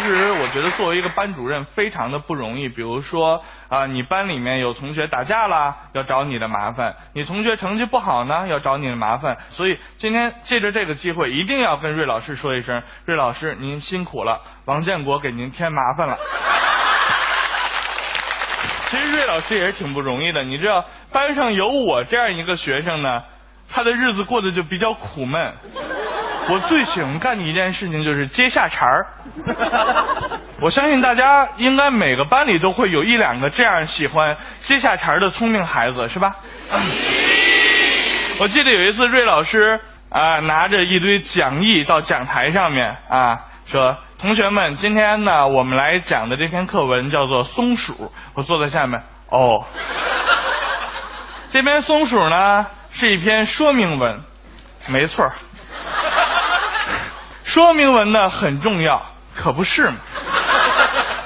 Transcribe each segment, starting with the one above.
其实我觉得作为一个班主任非常的不容易。比如说啊，你班里面有同学打架了，要找你的麻烦；你同学成绩不好呢，要找你的麻烦。所以今天借着这个机会，一定要跟瑞老师说一声：瑞老师您辛苦了，王建国给您添麻烦了。其实瑞老师也是挺不容易的，你知道，班上有我这样一个学生呢，他的日子过得就比较苦闷。我最喜欢干的一件事情就是接下茬儿。我相信大家应该每个班里都会有一两个这样喜欢接下茬儿的聪明孩子，是吧？我记得有一次瑞老师啊拿着一堆讲义到讲台上面啊说：“同学们，今天呢我们来讲的这篇课文叫做《松鼠》。”我坐在下面，哦，这篇松鼠呢是一篇说明文，没错儿。说明文呢很重要，可不是吗？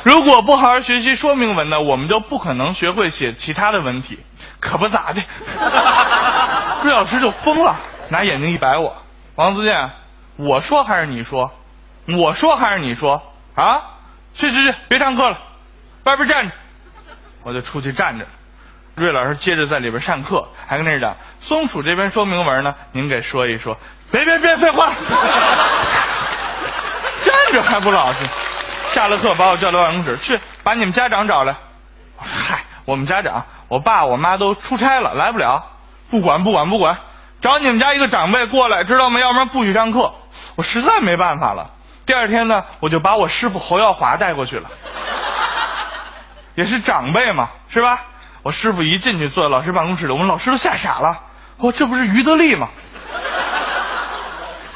如果不好好学习说明文呢，我们就不可能学会写其他的文体，可不咋的。瑞老师就疯了，拿眼睛一白我，王自健，我说还是你说？我说还是你说？啊？去去去，别上课了，外边站着。我就出去站着。瑞老师接着在里边上课，还跟那讲松鼠这篇说明文呢，您给说一说。别别别废话。站着还不老实，下了课把我叫到办公室去，把你们家长找来。嗨，我们家长，我爸我妈都出差了，来不了。不管不管不管，找你们家一个长辈过来，知道吗？要不然不许上课。我实在没办法了。第二天呢，我就把我师傅侯耀华带过去了，也是长辈嘛，是吧？我师傅一进去坐在老师办公室里，我们老师都吓傻了。我这不是于德利吗？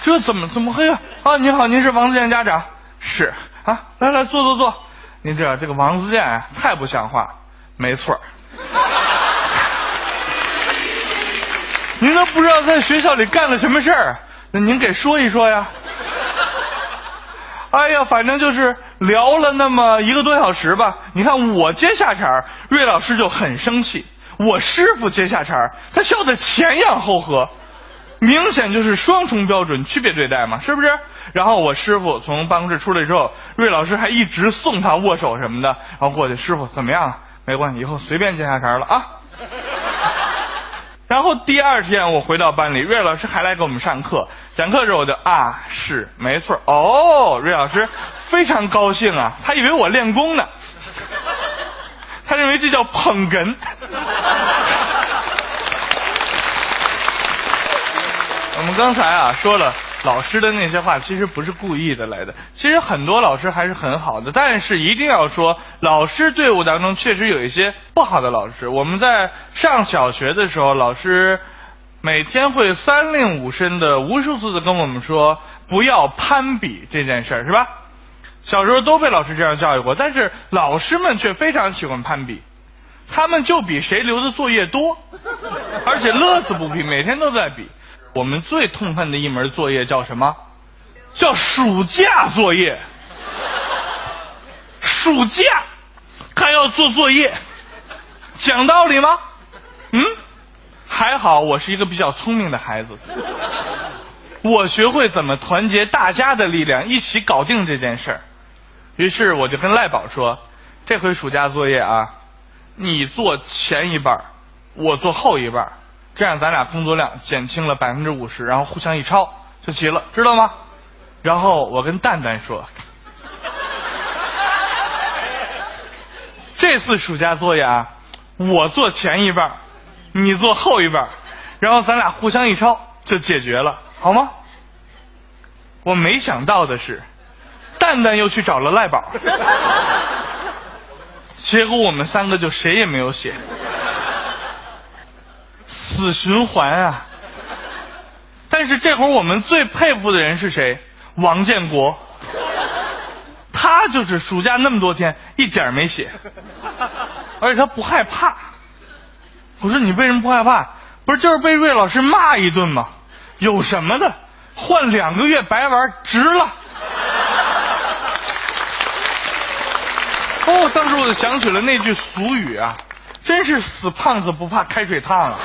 这怎么怎么黑啊？啊，你好，您是王自健家长？是啊，来来坐坐坐。您这这个王自健啊，太不像话。没错 您都不知道在学校里干了什么事儿，那您给说一说呀。哎呀，反正就是聊了那么一个多小时吧。你看我接下茬，瑞老师就很生气；我师傅接下茬，他笑得前仰后合。明显就是双重标准，区别对待嘛，是不是？然后我师傅从办公室出来之后，瑞老师还一直送他握手什么的，然后过去，师傅怎么样？没关系，以后随便接下茬了啊。然后第二天我回到班里，瑞老师还来给我们上课，讲课时候我就啊，是没错，哦，瑞老师非常高兴啊，他以为我练功呢，他认为这叫捧哏。我们刚才啊说了，老师的那些话其实不是故意的来的。其实很多老师还是很好的，但是一定要说，老师队伍当中确实有一些不好的老师。我们在上小学的时候，老师每天会三令五申的无数次的跟我们说，不要攀比这件事儿，是吧？小时候都被老师这样教育过，但是老师们却非常喜欢攀比，他们就比谁留的作业多，而且乐此不疲，每天都在比。我们最痛恨的一门作业叫什么？叫暑假作业。暑假还要做作业，讲道理吗？嗯，还好我是一个比较聪明的孩子，我学会怎么团结大家的力量，一起搞定这件事儿。于是我就跟赖宝说：“这回暑假作业啊，你做前一半，我做后一半。”这样咱俩工作量减轻了百分之五十，然后互相一抄就齐了，知道吗？然后我跟蛋蛋说，这次暑假作业啊，我做前一半，你做后一半，然后咱俩互相一抄就解决了，好吗？我没想到的是，蛋蛋又去找了赖宝，结果我们三个就谁也没有写。死循环啊！但是这会儿我们最佩服的人是谁？王建国，他就是暑假那么多天一点没写，而且他不害怕。我说你为什么不害怕？不是就是被瑞老师骂一顿吗？有什么的？换两个月白玩值了。哦，当时我就想起了那句俗语啊，真是死胖子不怕开水烫啊。